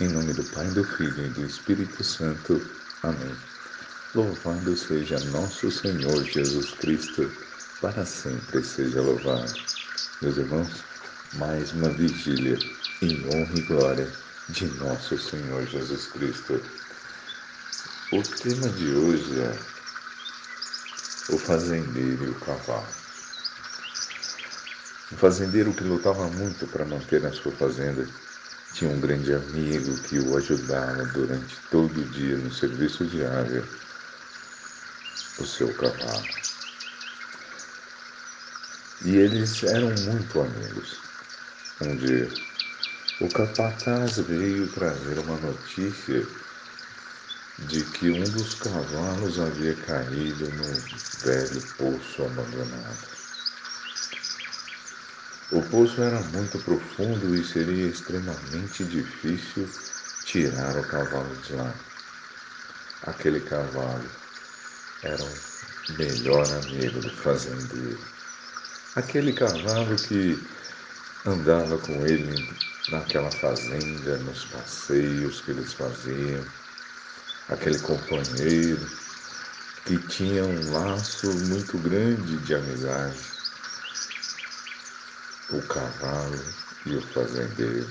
Em nome do Pai, do Filho e do Espírito Santo. Amém. Louvado seja nosso Senhor Jesus Cristo, para sempre seja louvado. Meus irmãos, mais uma vigília em honra e glória de nosso Senhor Jesus Cristo. O tema de hoje é o fazendeiro e o cavalo. Um fazendeiro que lutava muito para manter a sua fazenda tinha um grande amigo que o ajudava durante todo o dia no serviço diário, o seu cavalo. E eles eram muito amigos. Um dia, o capataz veio trazer uma notícia de que um dos cavalos havia caído num velho poço abandonado. Poço era muito profundo e seria extremamente difícil tirar o cavalo de lá. Aquele cavalo era o melhor amigo do fazendeiro. Aquele cavalo que andava com ele naquela fazenda, nos passeios que eles faziam. Aquele companheiro que tinha um laço muito grande de amizade o cavalo e o fazendeiro,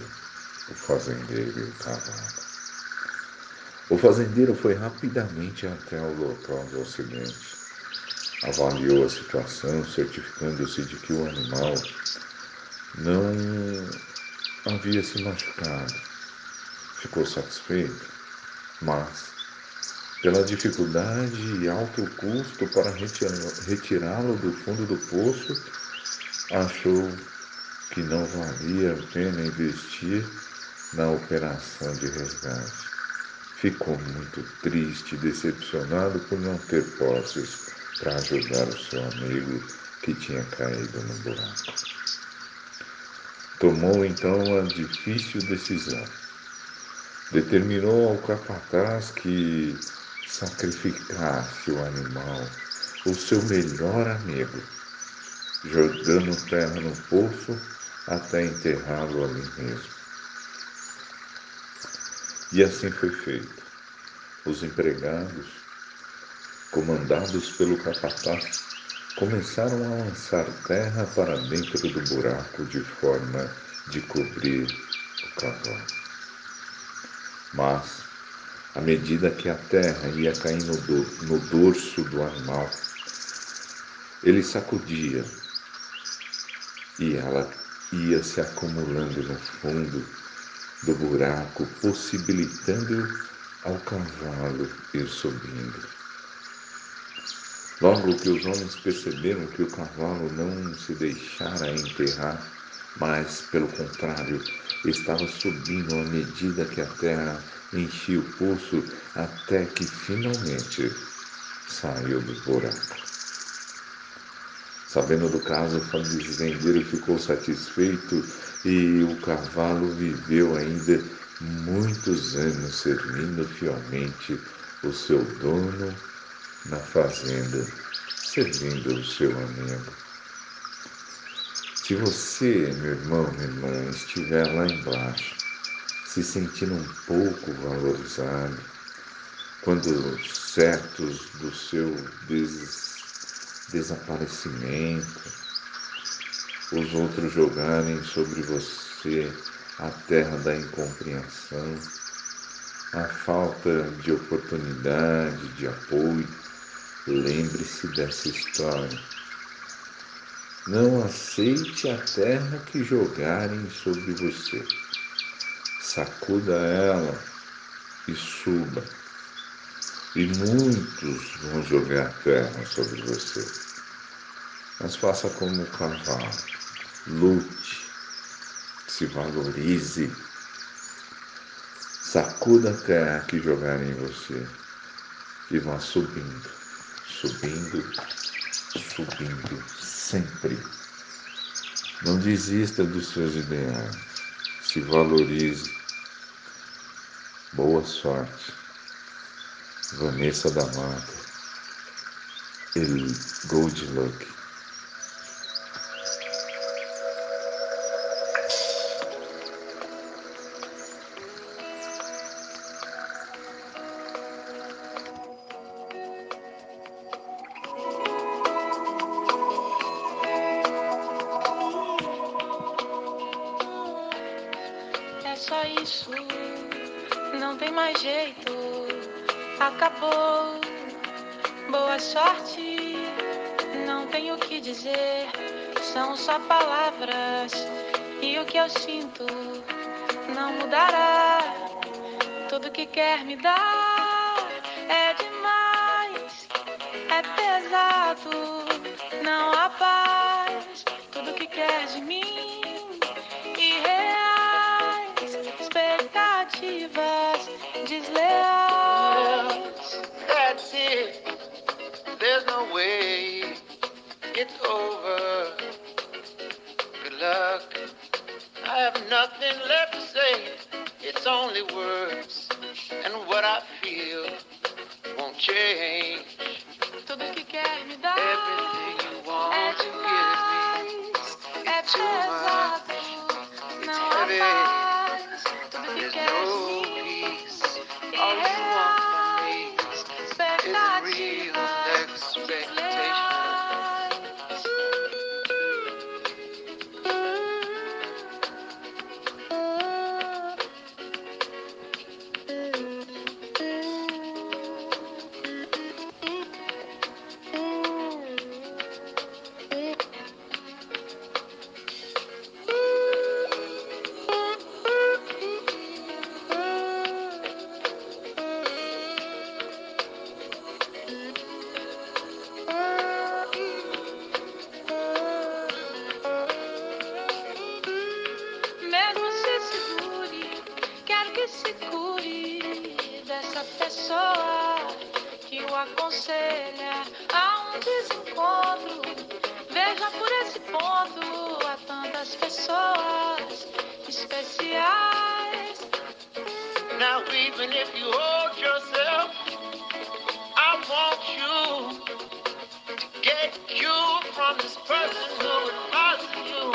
o fazendeiro e o cavalo. O fazendeiro foi rapidamente até o local do acidente. Avaliou a situação, certificando-se de que o animal não havia se machucado. Ficou satisfeito, mas, pela dificuldade e alto custo para retirá-lo do fundo do poço, achou que não valia a pena investir na operação de resgate. Ficou muito triste e decepcionado por não ter posses para ajudar o seu amigo que tinha caído no buraco. Tomou então a difícil decisão. Determinou ao capataz que sacrificasse o animal, o seu melhor amigo, jogando terra no poço até enterrá-lo ali mesmo. E assim foi feito. Os empregados, comandados pelo capataz, começaram a lançar terra para dentro do buraco de forma de cobrir o cavalo. Mas, à medida que a terra ia caindo do, no dorso do animal, ele sacudia e ela ia se acumulando no fundo do buraco, possibilitando ao cavalo ir subindo. Logo que os homens perceberam que o cavalo não se deixara enterrar, mas, pelo contrário, estava subindo à medida que a terra enchia o poço, até que finalmente saiu do buraco. Sabendo do caso, o fazendeiro ficou satisfeito e o cavalo viveu ainda muitos anos servindo fielmente o seu dono na fazenda, servindo o seu amigo. Se você, meu irmão, minha irmã, estiver lá embaixo, se sentindo um pouco valorizado, quando certos do seu des desaparecimento, os outros jogarem sobre você a terra da incompreensão, a falta de oportunidade, de apoio. Lembre-se dessa história. Não aceite a terra que jogarem sobre você. Sacuda ela e suba e muitos vão jogar terra sobre você. Mas faça como o cavalo, lute, se valorize, sacuda a terra que jogarem em você e vá subindo, subindo, subindo sempre. Não desista dos seus ideais, se valorize. Boa sorte. Vanessa da Mata, El Gold Luck. Só isso. Não tem mais jeito. Acabou. Boa sorte. Não tenho o que dizer. São só palavras. E o que eu sinto não mudará. Tudo que quer me dar é demais. É pesado. Não há paz. Tudo que quer de mim. Expectativas desleais. That's it. There's no way it's over. Good luck. I have nothing left to say. It's only words. And what I feel won't change. Tudo que quer me dar Everything you é want to give me. É It's pesado. Não heavy. Se cure dessa pessoa que o aconselha a um desencontro. Veja por esse ponto há tantas pessoas especiais. Now, even if you hold yourself, I want you to get you from this person who causing you.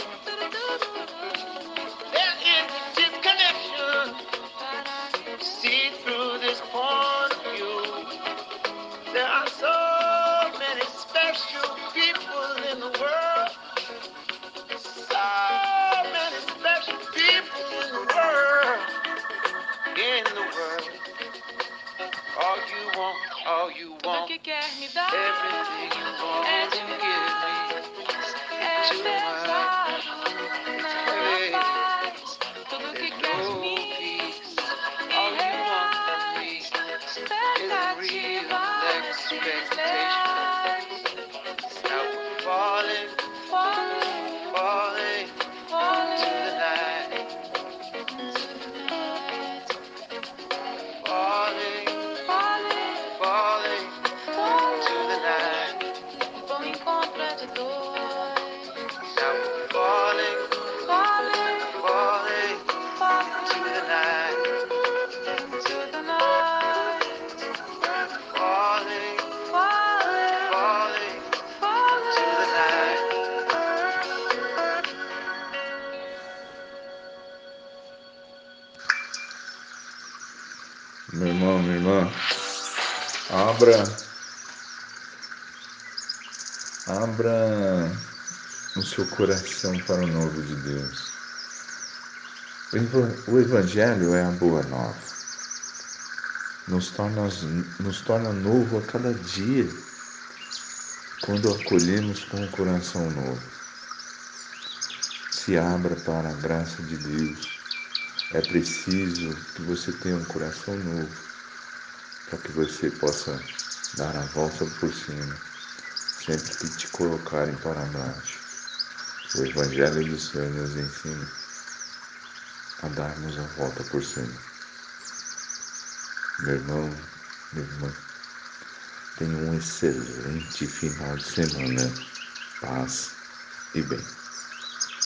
Meu irmão, minha irmã, abra, abra o seu coração para o novo de Deus. O eva- O Evangelho é a boa nova. Nos torna, nos torna novo a cada dia quando acolhemos com o coração novo. Se abra para a graça de Deus. É preciso que você tenha um coração novo para que você possa dar a volta por cima sempre que te colocarem para baixo. O Evangelho do Senhor nos ensina a darmos a volta por cima. Meu irmão, minha irmã, tenha um excelente final de semana. Paz e bem.